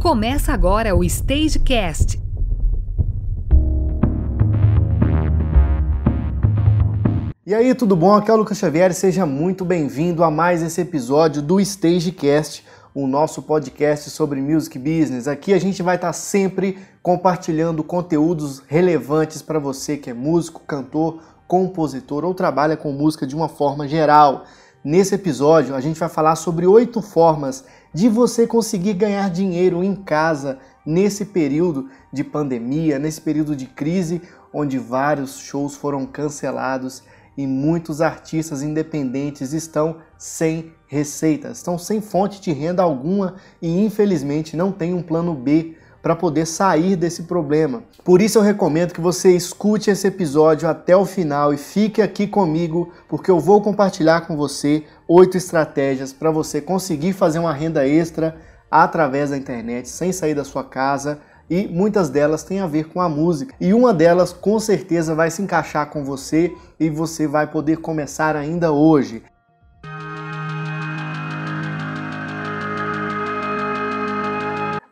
Começa agora o Stagecast. E aí, tudo bom? Aqui é o Lucas Xavier, seja muito bem-vindo a mais esse episódio do Stagecast, o nosso podcast sobre music business. Aqui a gente vai estar sempre compartilhando conteúdos relevantes para você que é músico, cantor, compositor ou trabalha com música de uma forma geral. Nesse episódio, a gente vai falar sobre oito formas de você conseguir ganhar dinheiro em casa nesse período de pandemia, nesse período de crise, onde vários shows foram cancelados e muitos artistas independentes estão sem receita, estão sem fonte de renda alguma e infelizmente não tem um plano B para poder sair desse problema. Por isso eu recomendo que você escute esse episódio até o final e fique aqui comigo, porque eu vou compartilhar com você oito estratégias para você conseguir fazer uma renda extra através da internet, sem sair da sua casa. E muitas delas têm a ver com a música. E uma delas com certeza vai se encaixar com você e você vai poder começar ainda hoje.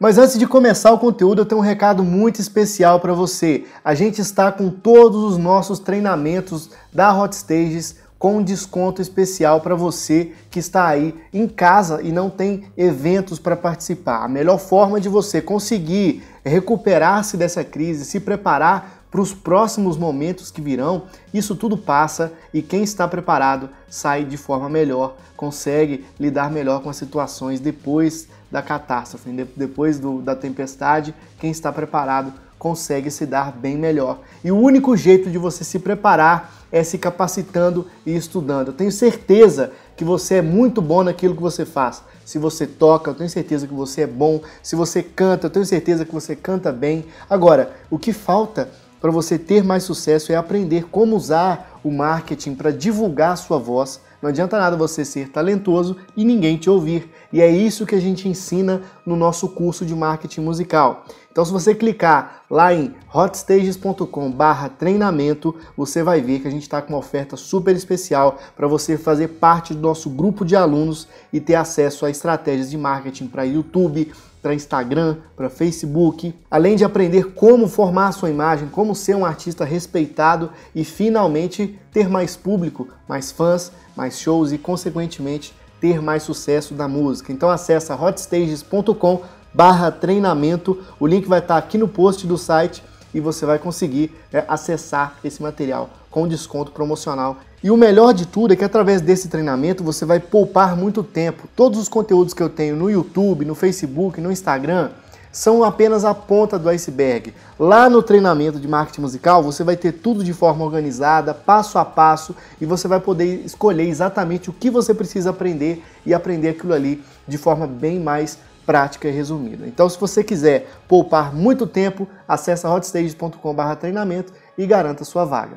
Mas antes de começar o conteúdo, eu tenho um recado muito especial para você. A gente está com todos os nossos treinamentos da Hot Stages com um desconto especial para você que está aí em casa e não tem eventos para participar. A melhor forma de você conseguir recuperar-se dessa crise, se preparar para os próximos momentos que virão, isso tudo passa e quem está preparado sai de forma melhor, consegue lidar melhor com as situações depois da catástrofe, depois do, da tempestade, quem está preparado consegue se dar bem melhor. E o único jeito de você se preparar é se capacitando e estudando. Eu tenho certeza que você é muito bom naquilo que você faz. Se você toca, eu tenho certeza que você é bom. Se você canta, eu tenho certeza que você canta bem. Agora, o que falta para você ter mais sucesso é aprender como usar o marketing para divulgar a sua voz. Não adianta nada você ser talentoso e ninguém te ouvir. E é isso que a gente ensina no nosso curso de marketing musical. Então, se você clicar lá em hotstages.com/treinamento, você vai ver que a gente está com uma oferta super especial para você fazer parte do nosso grupo de alunos e ter acesso a estratégias de marketing para YouTube, para Instagram, para Facebook, além de aprender como formar sua imagem, como ser um artista respeitado e finalmente ter mais público, mais fãs, mais shows e consequentemente ter mais sucesso da música. Então acessa hotstages.com barra treinamento, o link vai estar aqui no post do site e você vai conseguir é, acessar esse material com desconto promocional e o melhor de tudo é que através desse treinamento você vai poupar muito tempo. Todos os conteúdos que eu tenho no YouTube, no Facebook, no Instagram são apenas a ponta do iceberg. Lá no treinamento de marketing musical você vai ter tudo de forma organizada, passo a passo, e você vai poder escolher exatamente o que você precisa aprender e aprender aquilo ali de forma bem mais prática e resumida. Então, se você quiser poupar muito tempo, acesse hotstages.com/treinamento e garanta sua vaga.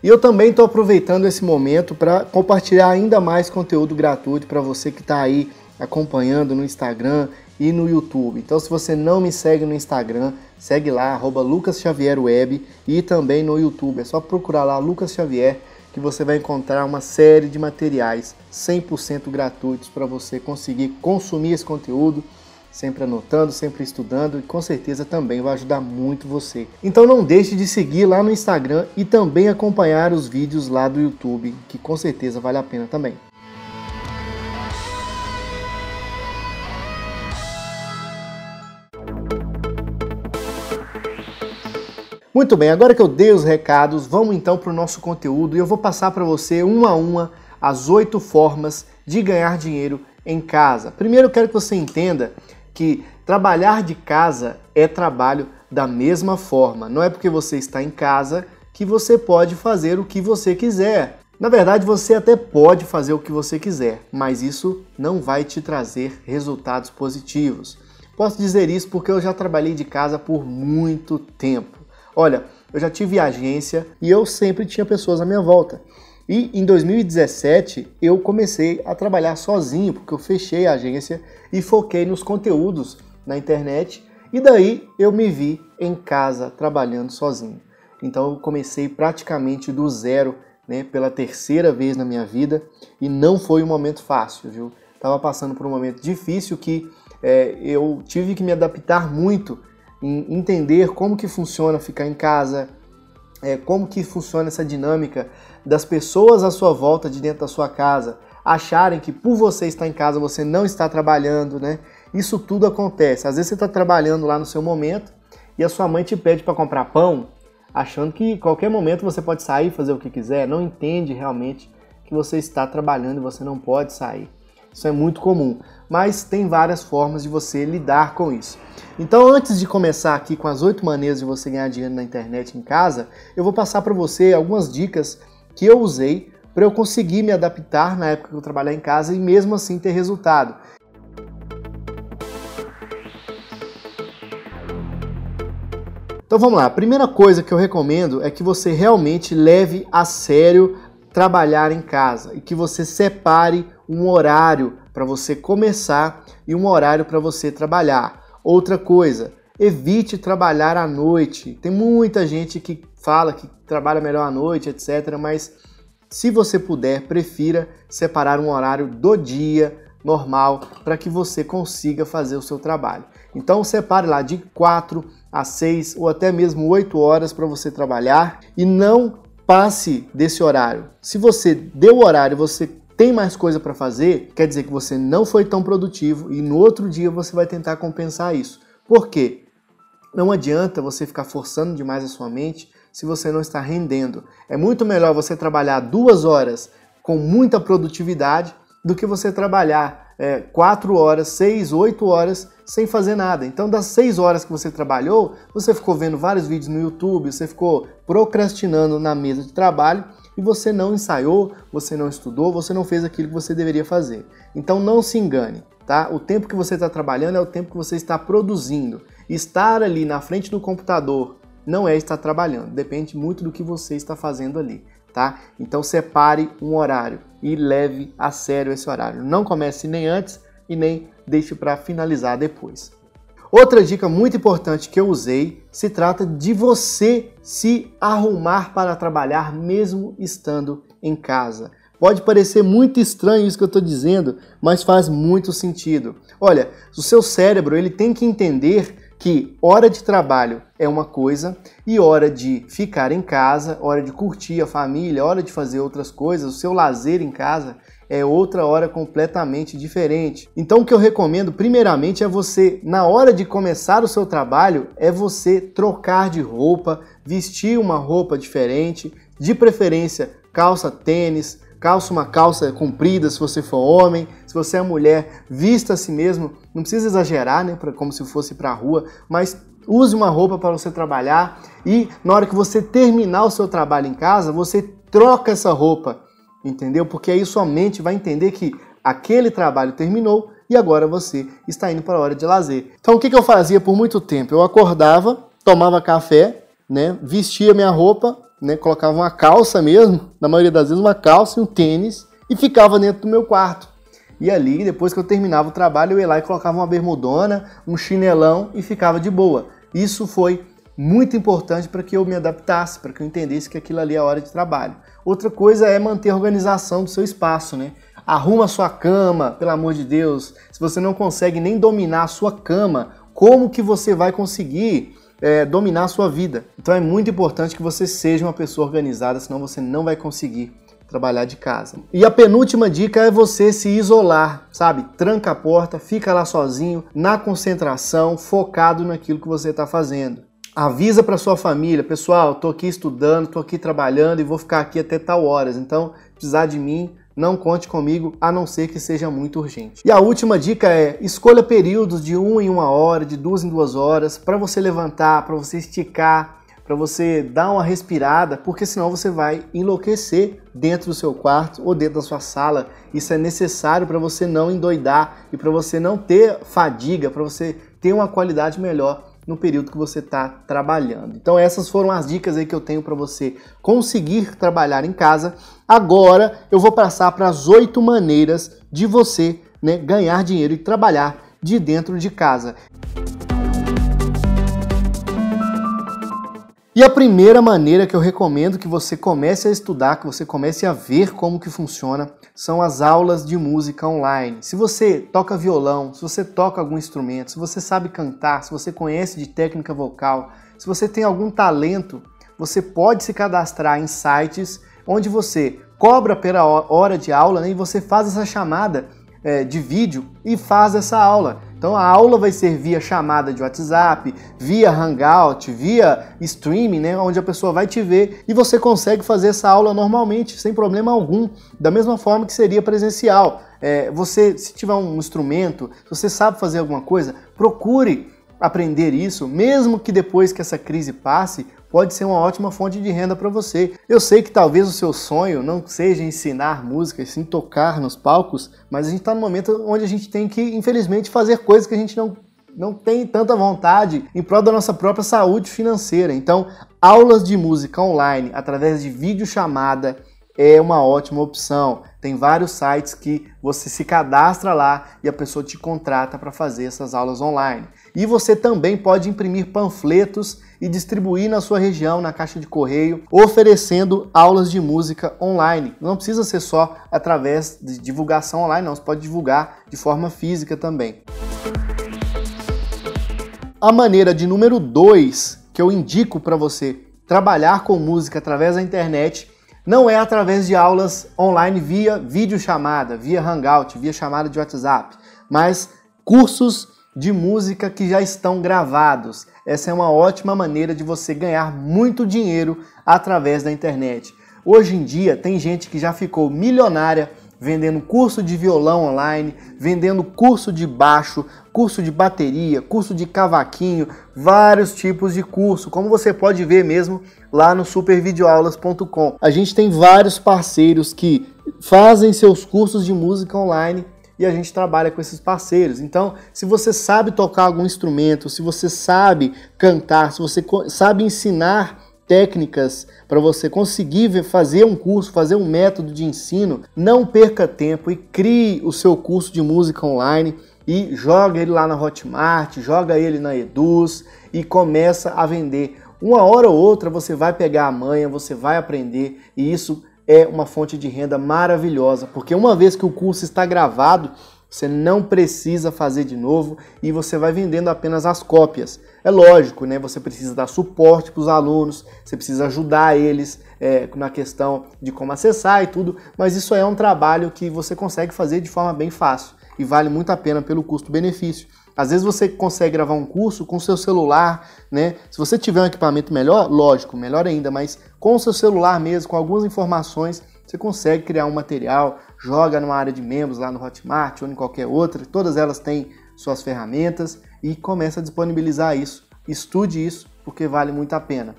E eu também estou aproveitando esse momento para compartilhar ainda mais conteúdo gratuito para você que está aí acompanhando no Instagram e no YouTube. Então, se você não me segue no Instagram, segue lá, arroba Lucas Xavier Web e também no YouTube. É só procurar lá Lucas Xavier que você vai encontrar uma série de materiais 100% gratuitos para você conseguir consumir esse conteúdo sempre anotando, sempre estudando e com certeza também vai ajudar muito você. Então não deixe de seguir lá no Instagram e também acompanhar os vídeos lá do YouTube, que com certeza vale a pena também. Muito bem, agora que eu dei os recados, vamos então para o nosso conteúdo e eu vou passar para você uma a uma as oito formas de ganhar dinheiro em casa. Primeiro eu quero que você entenda que trabalhar de casa é trabalho da mesma forma. Não é porque você está em casa que você pode fazer o que você quiser. Na verdade, você até pode fazer o que você quiser, mas isso não vai te trazer resultados positivos. Posso dizer isso porque eu já trabalhei de casa por muito tempo. Olha, eu já tive agência e eu sempre tinha pessoas à minha volta. E em 2017 eu comecei a trabalhar sozinho, porque eu fechei a agência e foquei nos conteúdos na internet. E daí eu me vi em casa trabalhando sozinho. Então eu comecei praticamente do zero né, pela terceira vez na minha vida e não foi um momento fácil, viu? Estava passando por um momento difícil que é, eu tive que me adaptar muito em entender como que funciona ficar em casa, é, como que funciona essa dinâmica das pessoas à sua volta de dentro da sua casa acharem que por você estar em casa você não está trabalhando, né? Isso tudo acontece. Às vezes você está trabalhando lá no seu momento e a sua mãe te pede para comprar pão, achando que qualquer momento você pode sair fazer o que quiser, não entende realmente que você está trabalhando e você não pode sair. Isso é muito comum, mas tem várias formas de você lidar com isso. Então, antes de começar aqui com as oito maneiras de você ganhar dinheiro na internet em casa, eu vou passar para você algumas dicas que eu usei para eu conseguir me adaptar na época que eu trabalhar em casa e mesmo assim ter resultado. Então vamos lá, a primeira coisa que eu recomendo é que você realmente leve a sério trabalhar em casa e que você separe um horário para você começar e um horário para você trabalhar. Outra coisa, evite trabalhar à noite. Tem muita gente que fala que trabalha melhor à noite, etc. Mas se você puder, prefira separar um horário do dia normal para que você consiga fazer o seu trabalho. Então separe lá de 4 a 6 ou até mesmo 8 horas para você trabalhar e não passe desse horário. Se você deu o horário, você tem mais coisa para fazer, quer dizer que você não foi tão produtivo e no outro dia você vai tentar compensar isso. Por quê? Não adianta você ficar forçando demais a sua mente se você não está rendendo. É muito melhor você trabalhar duas horas com muita produtividade do que você trabalhar é, quatro horas, seis, oito horas sem fazer nada. Então, das seis horas que você trabalhou, você ficou vendo vários vídeos no YouTube, você ficou procrastinando na mesa de trabalho e você não ensaiou, você não estudou, você não fez aquilo que você deveria fazer. Então não se engane, tá? O tempo que você está trabalhando é o tempo que você está produzindo. Estar ali na frente do computador não é estar trabalhando, depende muito do que você está fazendo ali, tá? Então separe um horário e leve a sério esse horário. Não comece nem antes e nem deixe para finalizar depois. Outra dica muito importante que eu usei se trata de você se arrumar para trabalhar mesmo estando em casa. Pode parecer muito estranho isso que eu estou dizendo, mas faz muito sentido. Olha, o seu cérebro ele tem que entender que hora de trabalho é uma coisa e hora de ficar em casa, hora de curtir a família, hora de fazer outras coisas, o seu lazer em casa é outra hora completamente diferente. Então o que eu recomendo primeiramente é você, na hora de começar o seu trabalho, é você trocar de roupa, vestir uma roupa diferente, de preferência calça tênis, calça uma calça comprida se você for homem, se você é mulher, vista a si mesmo, não precisa exagerar, né, pra, como se fosse para a rua, mas use uma roupa para você trabalhar. E na hora que você terminar o seu trabalho em casa, você troca essa roupa entendeu? Porque aí sua mente vai entender que aquele trabalho terminou e agora você está indo para a hora de lazer. Então o que, eu fazia por muito tempo? Eu acordava, tomava café, né, vestia minha roupa, né, colocava uma calça mesmo, na maioria das vezes uma calça e um tênis e ficava dentro do meu quarto. E ali, depois que eu terminava o trabalho, eu ia lá e colocava uma bermudona, um chinelão e ficava de boa. Isso foi muito importante para que eu me adaptasse, para que eu entendesse que aquilo ali é hora de trabalho. Outra coisa é manter a organização do seu espaço, né? Arruma a sua cama, pelo amor de Deus. Se você não consegue nem dominar a sua cama, como que você vai conseguir é, dominar a sua vida? Então é muito importante que você seja uma pessoa organizada, senão você não vai conseguir trabalhar de casa. E a penúltima dica é você se isolar, sabe? Tranca a porta, fica lá sozinho, na concentração, focado naquilo que você está fazendo avisa para sua família, pessoal, estou aqui estudando, estou aqui trabalhando e vou ficar aqui até tal horas. Então, precisar de mim, não conte comigo, a não ser que seja muito urgente. E a última dica é: escolha períodos de uma em uma hora, de duas em duas horas, para você levantar, para você esticar, para você dar uma respirada, porque senão você vai enlouquecer dentro do seu quarto ou dentro da sua sala. Isso é necessário para você não endoidar e para você não ter fadiga, para você ter uma qualidade melhor no período que você está trabalhando. Então essas foram as dicas aí que eu tenho para você conseguir trabalhar em casa. Agora eu vou passar para as oito maneiras de você né, ganhar dinheiro e trabalhar de dentro de casa. E a primeira maneira que eu recomendo que você comece a estudar, que você comece a ver como que funciona, são as aulas de música online. Se você toca violão, se você toca algum instrumento, se você sabe cantar, se você conhece de técnica vocal, se você tem algum talento, você pode se cadastrar em sites onde você cobra pela hora de aula né, e você faz essa chamada é, de vídeo e faz essa aula. Então a aula vai ser via chamada de WhatsApp, via Hangout, via streaming, né, onde a pessoa vai te ver e você consegue fazer essa aula normalmente, sem problema algum, da mesma forma que seria presencial. É, você, se tiver um instrumento, se você sabe fazer alguma coisa, procure aprender isso, mesmo que depois que essa crise passe, pode ser uma ótima fonte de renda para você. Eu sei que talvez o seu sonho não seja ensinar música, sim tocar nos palcos, mas a gente está no momento onde a gente tem que, infelizmente, fazer coisas que a gente não não tem tanta vontade em prol da nossa própria saúde financeira. Então, aulas de música online através de videochamada é uma ótima opção. Tem vários sites que você se cadastra lá e a pessoa te contrata para fazer essas aulas online. E você também pode imprimir panfletos e distribuir na sua região, na caixa de correio, oferecendo aulas de música online. Não precisa ser só através de divulgação online, não, você pode divulgar de forma física também. A maneira de número 2 que eu indico para você trabalhar com música através da internet não é através de aulas online via videochamada, via Hangout, via chamada de WhatsApp, mas cursos de música que já estão gravados. Essa é uma ótima maneira de você ganhar muito dinheiro através da internet. Hoje em dia tem gente que já ficou milionária vendendo curso de violão online, vendendo curso de baixo, curso de bateria, curso de cavaquinho, vários tipos de curso, como você pode ver mesmo lá no supervideoaulas.com. A gente tem vários parceiros que fazem seus cursos de música online e a gente trabalha com esses parceiros. Então, se você sabe tocar algum instrumento, se você sabe cantar, se você sabe ensinar técnicas para você conseguir fazer um curso, fazer um método de ensino, não perca tempo e crie o seu curso de música online e joga ele lá na Hotmart, joga ele na Eduz e começa a vender. Uma hora ou outra você vai pegar a manha, você vai aprender e isso é uma fonte de renda maravilhosa, porque uma vez que o curso está gravado, você não precisa fazer de novo e você vai vendendo apenas as cópias. É lógico, né? Você precisa dar suporte para os alunos, você precisa ajudar eles é, na questão de como acessar e tudo, mas isso é um trabalho que você consegue fazer de forma bem fácil e vale muito a pena pelo custo-benefício. Às vezes você consegue gravar um curso com seu celular, né? Se você tiver um equipamento melhor, lógico, melhor ainda, mas com o seu celular mesmo, com algumas informações, você consegue criar um material, joga numa área de membros lá no Hotmart ou em qualquer outra, todas elas têm suas ferramentas e começa a disponibilizar isso. Estude isso porque vale muito a pena.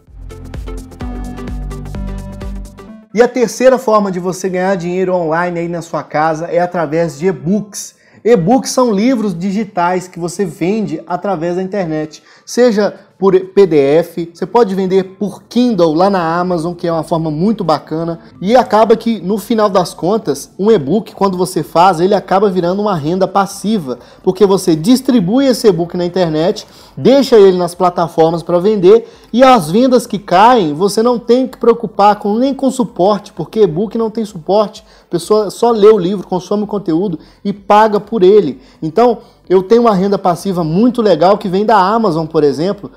E a terceira forma de você ganhar dinheiro online aí na sua casa é através de e-books. E-books são livros digitais que você vende através da internet, seja por PDF, você pode vender por Kindle lá na Amazon, que é uma forma muito bacana, e acaba que no final das contas, um e-book, quando você faz, ele acaba virando uma renda passiva, porque você distribui esse e-book na internet, deixa ele nas plataformas para vender e as vendas que caem, você não tem que preocupar com nem com suporte, porque e-book não tem suporte. A pessoa só lê o livro, consome o conteúdo e paga por ele. Então, eu tenho uma renda passiva muito legal que vem da Amazon, por exemplo,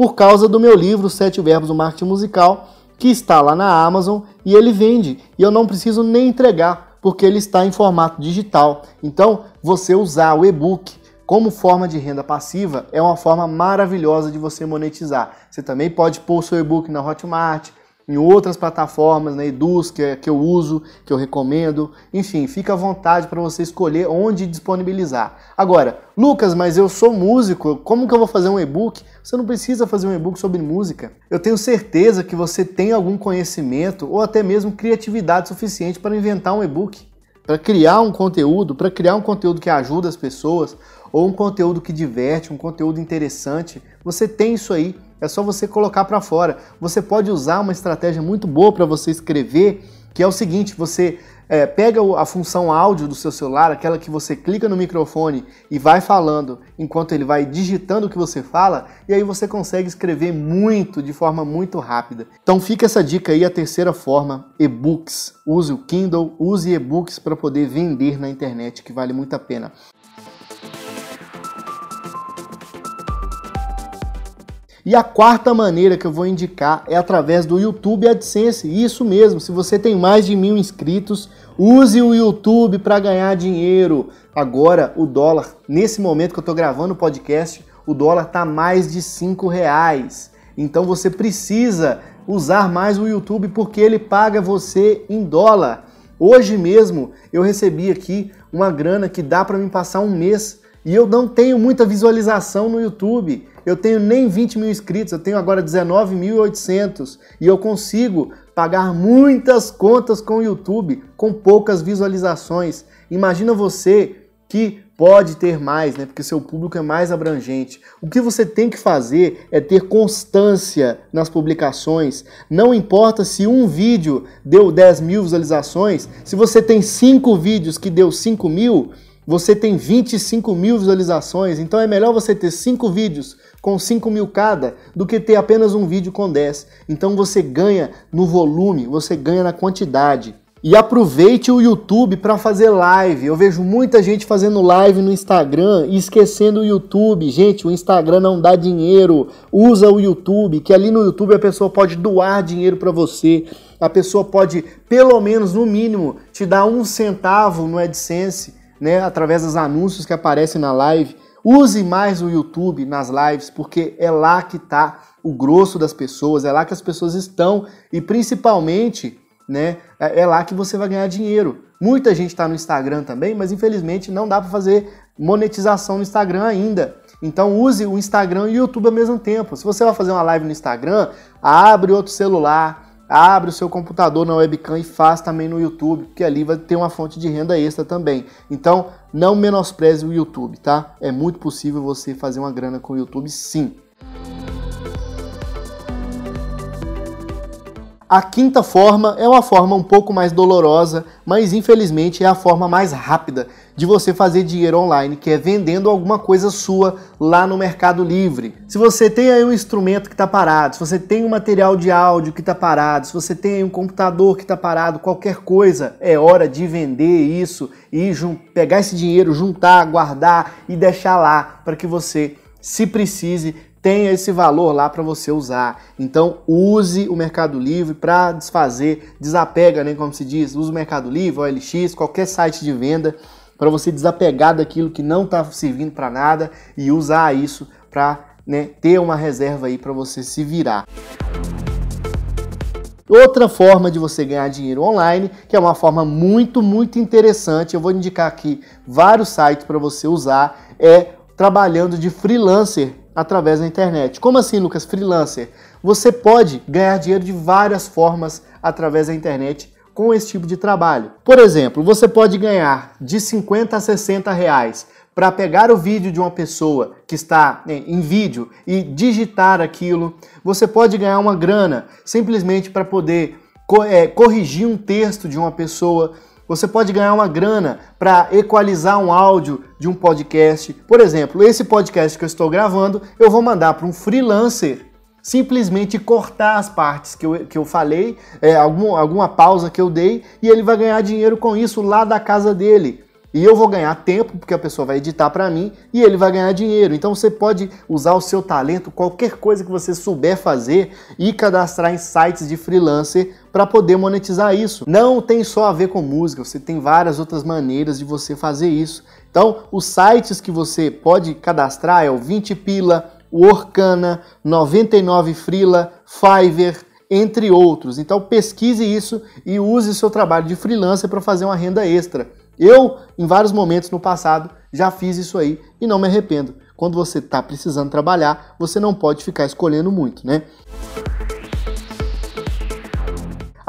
por causa do meu livro Sete Verbos do Marketing Musical, que está lá na Amazon e ele vende. E eu não preciso nem entregar, porque ele está em formato digital. Então, você usar o e-book como forma de renda passiva é uma forma maravilhosa de você monetizar. Você também pode pôr o seu e-book na Hotmart, em outras plataformas, na né, Eduz, que, é, que eu uso, que eu recomendo. Enfim, fica à vontade para você escolher onde disponibilizar. Agora, Lucas, mas eu sou músico, como que eu vou fazer um e-book? Você não precisa fazer um e-book sobre música. Eu tenho certeza que você tem algum conhecimento ou até mesmo criatividade suficiente para inventar um e-book, para criar um conteúdo, para criar um conteúdo que ajuda as pessoas ou um conteúdo que diverte, um conteúdo interessante. Você tem isso aí. É só você colocar para fora. Você pode usar uma estratégia muito boa para você escrever, que é o seguinte: você é, pega a função áudio do seu celular, aquela que você clica no microfone e vai falando enquanto ele vai digitando o que você fala, e aí você consegue escrever muito, de forma muito rápida. Então fica essa dica aí, a terceira forma, e-books. Use o Kindle, use e-books para poder vender na internet, que vale muito a pena. E a quarta maneira que eu vou indicar é através do YouTube AdSense. Isso mesmo, se você tem mais de mil inscritos, use o YouTube para ganhar dinheiro. Agora, o dólar, nesse momento que eu estou gravando o podcast, o dólar está mais de cinco reais. Então você precisa usar mais o YouTube porque ele paga você em dólar. Hoje mesmo eu recebi aqui uma grana que dá para me passar um mês e eu não tenho muita visualização no YouTube. Eu tenho nem 20 mil inscritos, eu tenho agora 19.800 e eu consigo pagar muitas contas com o YouTube com poucas visualizações. Imagina você que pode ter mais, né? Porque seu público é mais abrangente. O que você tem que fazer é ter constância nas publicações. Não importa se um vídeo deu 10 mil visualizações, se você tem cinco vídeos que deu 5 mil, você tem 25 mil visualizações. Então é melhor você ter cinco vídeos com 5 mil cada do que ter apenas um vídeo com 10. Então você ganha no volume, você ganha na quantidade. E aproveite o YouTube para fazer live. Eu vejo muita gente fazendo live no Instagram e esquecendo o YouTube. Gente, o Instagram não dá dinheiro. Usa o YouTube, que ali no YouTube a pessoa pode doar dinheiro para você. A pessoa pode, pelo menos no mínimo, te dar um centavo no AdSense, né, através dos anúncios que aparecem na live. Use mais o YouTube nas lives, porque é lá que está o grosso das pessoas, é lá que as pessoas estão e principalmente, né, é, é lá que você vai ganhar dinheiro. Muita gente está no Instagram também, mas infelizmente não dá para fazer monetização no Instagram ainda. Então use o Instagram e o YouTube ao mesmo tempo. Se você vai fazer uma live no Instagram, abre outro celular, abre o seu computador na webcam e faz também no YouTube, porque ali vai ter uma fonte de renda extra também. Então, não menospreze o YouTube, tá? É muito possível você fazer uma grana com o YouTube, sim. A quinta forma é uma forma um pouco mais dolorosa, mas infelizmente é a forma mais rápida de você fazer dinheiro online, que é vendendo alguma coisa sua lá no Mercado Livre. Se você tem aí um instrumento que está parado, se você tem um material de áudio que está parado, se você tem um computador que está parado, qualquer coisa, é hora de vender isso e pegar esse dinheiro, juntar, guardar e deixar lá para que você, se precise, tenha esse valor lá para você usar. Então use o Mercado Livre para desfazer, desapega, né, como se diz, use o Mercado Livre, OLX, qualquer site de venda para você desapegar daquilo que não está servindo para nada e usar isso para né, ter uma reserva aí para você se virar. Outra forma de você ganhar dinheiro online, que é uma forma muito, muito interessante, eu vou indicar aqui vários sites para você usar, é trabalhando de freelancer através da internet. Como assim, Lucas? Freelancer. Você pode ganhar dinheiro de várias formas através da internet com esse tipo de trabalho. Por exemplo, você pode ganhar de 50 a 60 reais para pegar o vídeo de uma pessoa que está né, em vídeo e digitar aquilo. Você pode ganhar uma grana simplesmente para poder é, corrigir um texto de uma pessoa. Você pode ganhar uma grana para equalizar um áudio de um podcast. Por exemplo, esse podcast que eu estou gravando, eu vou mandar para um freelancer simplesmente cortar as partes que eu, que eu falei, é, algum, alguma pausa que eu dei, e ele vai ganhar dinheiro com isso lá da casa dele. E eu vou ganhar tempo, porque a pessoa vai editar para mim, e ele vai ganhar dinheiro. Então você pode usar o seu talento, qualquer coisa que você souber fazer, e cadastrar em sites de freelancer para poder monetizar isso. Não tem só a ver com música, você tem várias outras maneiras de você fazer isso. Então, os sites que você pode cadastrar é o 20 Pila, o Orkana, 99 Freela, Fiverr, entre outros. Então pesquise isso e use seu trabalho de freelancer para fazer uma renda extra. Eu, em vários momentos no passado, já fiz isso aí e não me arrependo. Quando você está precisando trabalhar, você não pode ficar escolhendo muito, né?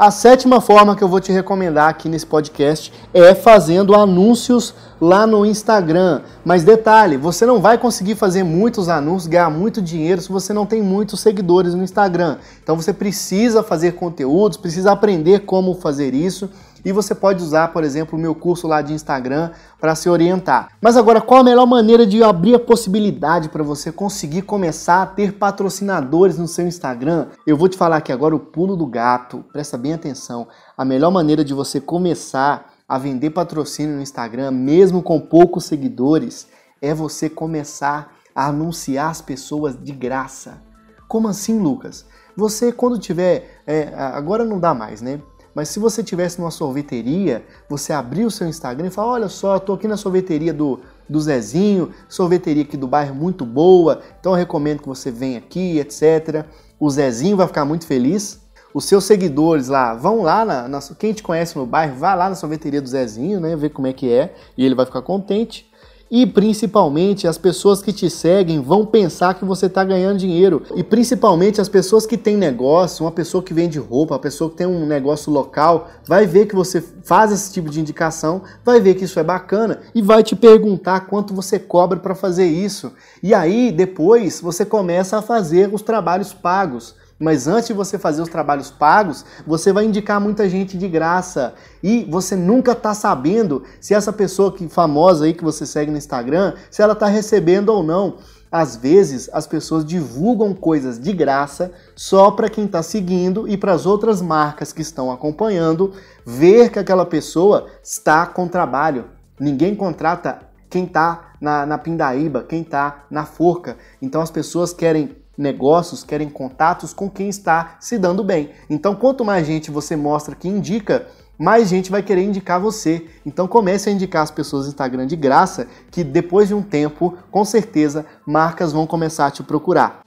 A sétima forma que eu vou te recomendar aqui nesse podcast é fazendo anúncios lá no Instagram. Mas detalhe, você não vai conseguir fazer muitos anúncios, ganhar muito dinheiro se você não tem muitos seguidores no Instagram. Então você precisa fazer conteúdos, precisa aprender como fazer isso e você pode usar, por exemplo, o meu curso lá de Instagram para se orientar. Mas agora, qual a melhor maneira de abrir a possibilidade para você conseguir começar a ter patrocinadores no seu Instagram? Eu vou te falar aqui agora o pulo do gato. Presta bem atenção. A melhor maneira de você começar a vender patrocínio no Instagram, mesmo com poucos seguidores, é você começar a anunciar as pessoas de graça. Como assim, Lucas? Você, quando tiver. É, agora não dá mais, né? Mas se você tivesse numa sorveteria, você abrir o seu Instagram e falar: Olha só, estou aqui na sorveteria do, do Zezinho, sorveteria aqui do bairro muito boa, então eu recomendo que você venha aqui, etc. O Zezinho vai ficar muito feliz. Os seus seguidores lá vão lá, na, na, quem te conhece no bairro, vai lá na sorveteria do Zezinho, né? Ver como é que é, e ele vai ficar contente. E principalmente as pessoas que te seguem vão pensar que você está ganhando dinheiro. E principalmente as pessoas que têm negócio, uma pessoa que vende roupa, uma pessoa que tem um negócio local, vai ver que você faz esse tipo de indicação, vai ver que isso é bacana e vai te perguntar quanto você cobra para fazer isso. E aí depois você começa a fazer os trabalhos pagos. Mas antes de você fazer os trabalhos pagos, você vai indicar muita gente de graça. E você nunca está sabendo se essa pessoa que famosa aí que você segue no Instagram, se ela está recebendo ou não. Às vezes as pessoas divulgam coisas de graça só para quem está seguindo e para as outras marcas que estão acompanhando ver que aquela pessoa está com trabalho. Ninguém contrata quem está na, na pindaíba, quem está na forca. Então as pessoas querem negócios, querem contatos com quem está se dando bem. Então, quanto mais gente você mostra que indica, mais gente vai querer indicar você. Então comece a indicar as pessoas no Instagram de graça, que depois de um tempo, com certeza, marcas vão começar a te procurar.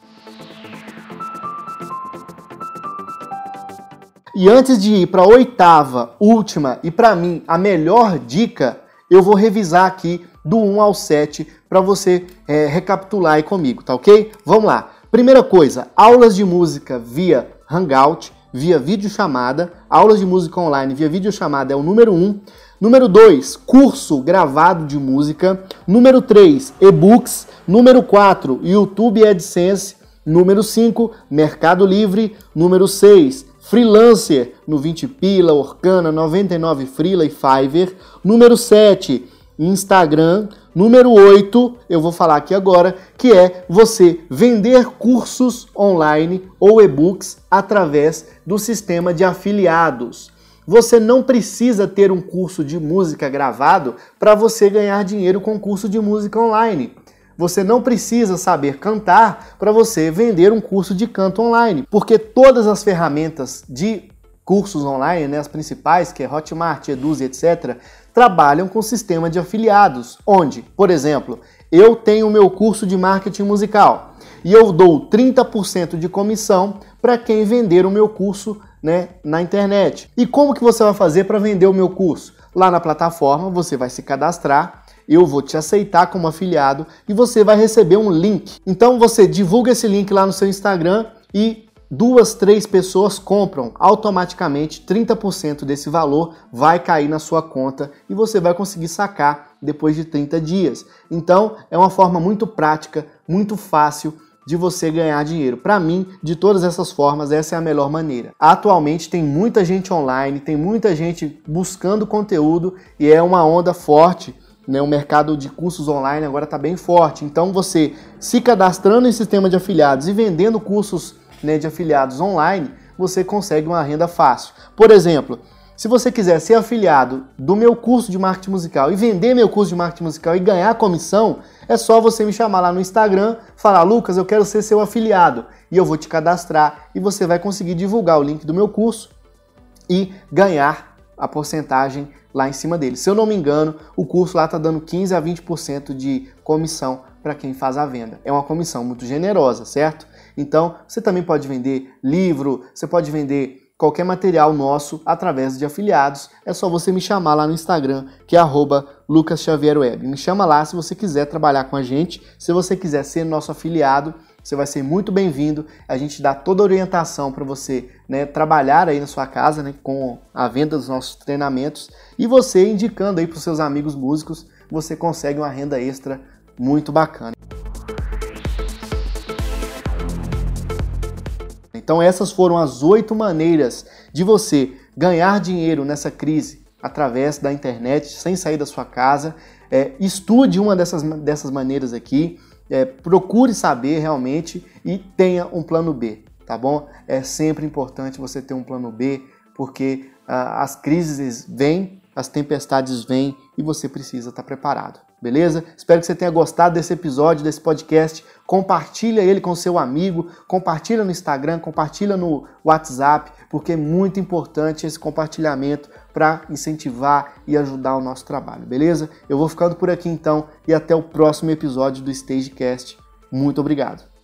E antes de ir para a oitava, última e para mim a melhor dica, eu vou revisar aqui do 1 ao 7 para você é, recapitular aí comigo, tá ok? Vamos lá. Primeira coisa, aulas de música via Hangout, via videochamada. Aulas de música online via videochamada é o número 1. Um. Número 2, curso gravado de música. Número 3, e-books. Número 4, YouTube AdSense. Número 5, Mercado Livre. Número 6, freelancer no 20 pila, Orkana, 99 Freela e Fiverr. Número 7, Instagram. Número 8, eu vou falar aqui agora, que é você vender cursos online ou e-books através do sistema de afiliados. Você não precisa ter um curso de música gravado para você ganhar dinheiro com curso de música online. Você não precisa saber cantar para você vender um curso de canto online, porque todas as ferramentas de cursos online, né, as principais, que é Hotmart, Eduze, etc., trabalham com sistema de afiliados, onde, por exemplo, eu tenho o meu curso de marketing musical e eu dou 30% de comissão para quem vender o meu curso né, na internet. E como que você vai fazer para vender o meu curso? Lá na plataforma você vai se cadastrar, eu vou te aceitar como afiliado e você vai receber um link. Então você divulga esse link lá no seu Instagram e duas, três pessoas compram, automaticamente 30% desse valor vai cair na sua conta e você vai conseguir sacar depois de 30 dias. Então, é uma forma muito prática, muito fácil de você ganhar dinheiro. Para mim, de todas essas formas, essa é a melhor maneira. Atualmente tem muita gente online, tem muita gente buscando conteúdo e é uma onda forte. Né, o mercado de cursos online agora está bem forte. Então, você se cadastrando em sistema de afiliados e vendendo cursos né, de afiliados online, você consegue uma renda fácil. Por exemplo, se você quiser ser afiliado do meu curso de marketing musical e vender meu curso de marketing musical e ganhar comissão, é só você me chamar lá no Instagram, falar: Lucas, eu quero ser seu afiliado. E eu vou te cadastrar e você vai conseguir divulgar o link do meu curso e ganhar a porcentagem lá em cima dele. Se eu não me engano, o curso lá está dando 15 a 20% de comissão para quem faz a venda. É uma comissão muito generosa, certo? Então, você também pode vender livro, você pode vender qualquer material nosso através de afiliados. É só você me chamar lá no Instagram, que é @lucasxavierweb. Me chama lá se você quiser trabalhar com a gente, se você quiser ser nosso afiliado, você vai ser muito bem-vindo. A gente dá toda a orientação para você né, trabalhar aí na sua casa né, com a venda dos nossos treinamentos e você indicando aí para os seus amigos músicos, você consegue uma renda extra muito bacana. Então, essas foram as oito maneiras de você ganhar dinheiro nessa crise através da internet, sem sair da sua casa. É, estude uma dessas, dessas maneiras aqui, é, procure saber realmente e tenha um plano B, tá bom? É sempre importante você ter um plano B, porque ah, as crises vêm, as tempestades vêm e você precisa estar preparado beleza? Espero que você tenha gostado desse episódio, desse podcast. Compartilha ele com seu amigo, compartilha no Instagram, compartilha no WhatsApp, porque é muito importante esse compartilhamento para incentivar e ajudar o nosso trabalho, beleza? Eu vou ficando por aqui então e até o próximo episódio do StageCast. Muito obrigado.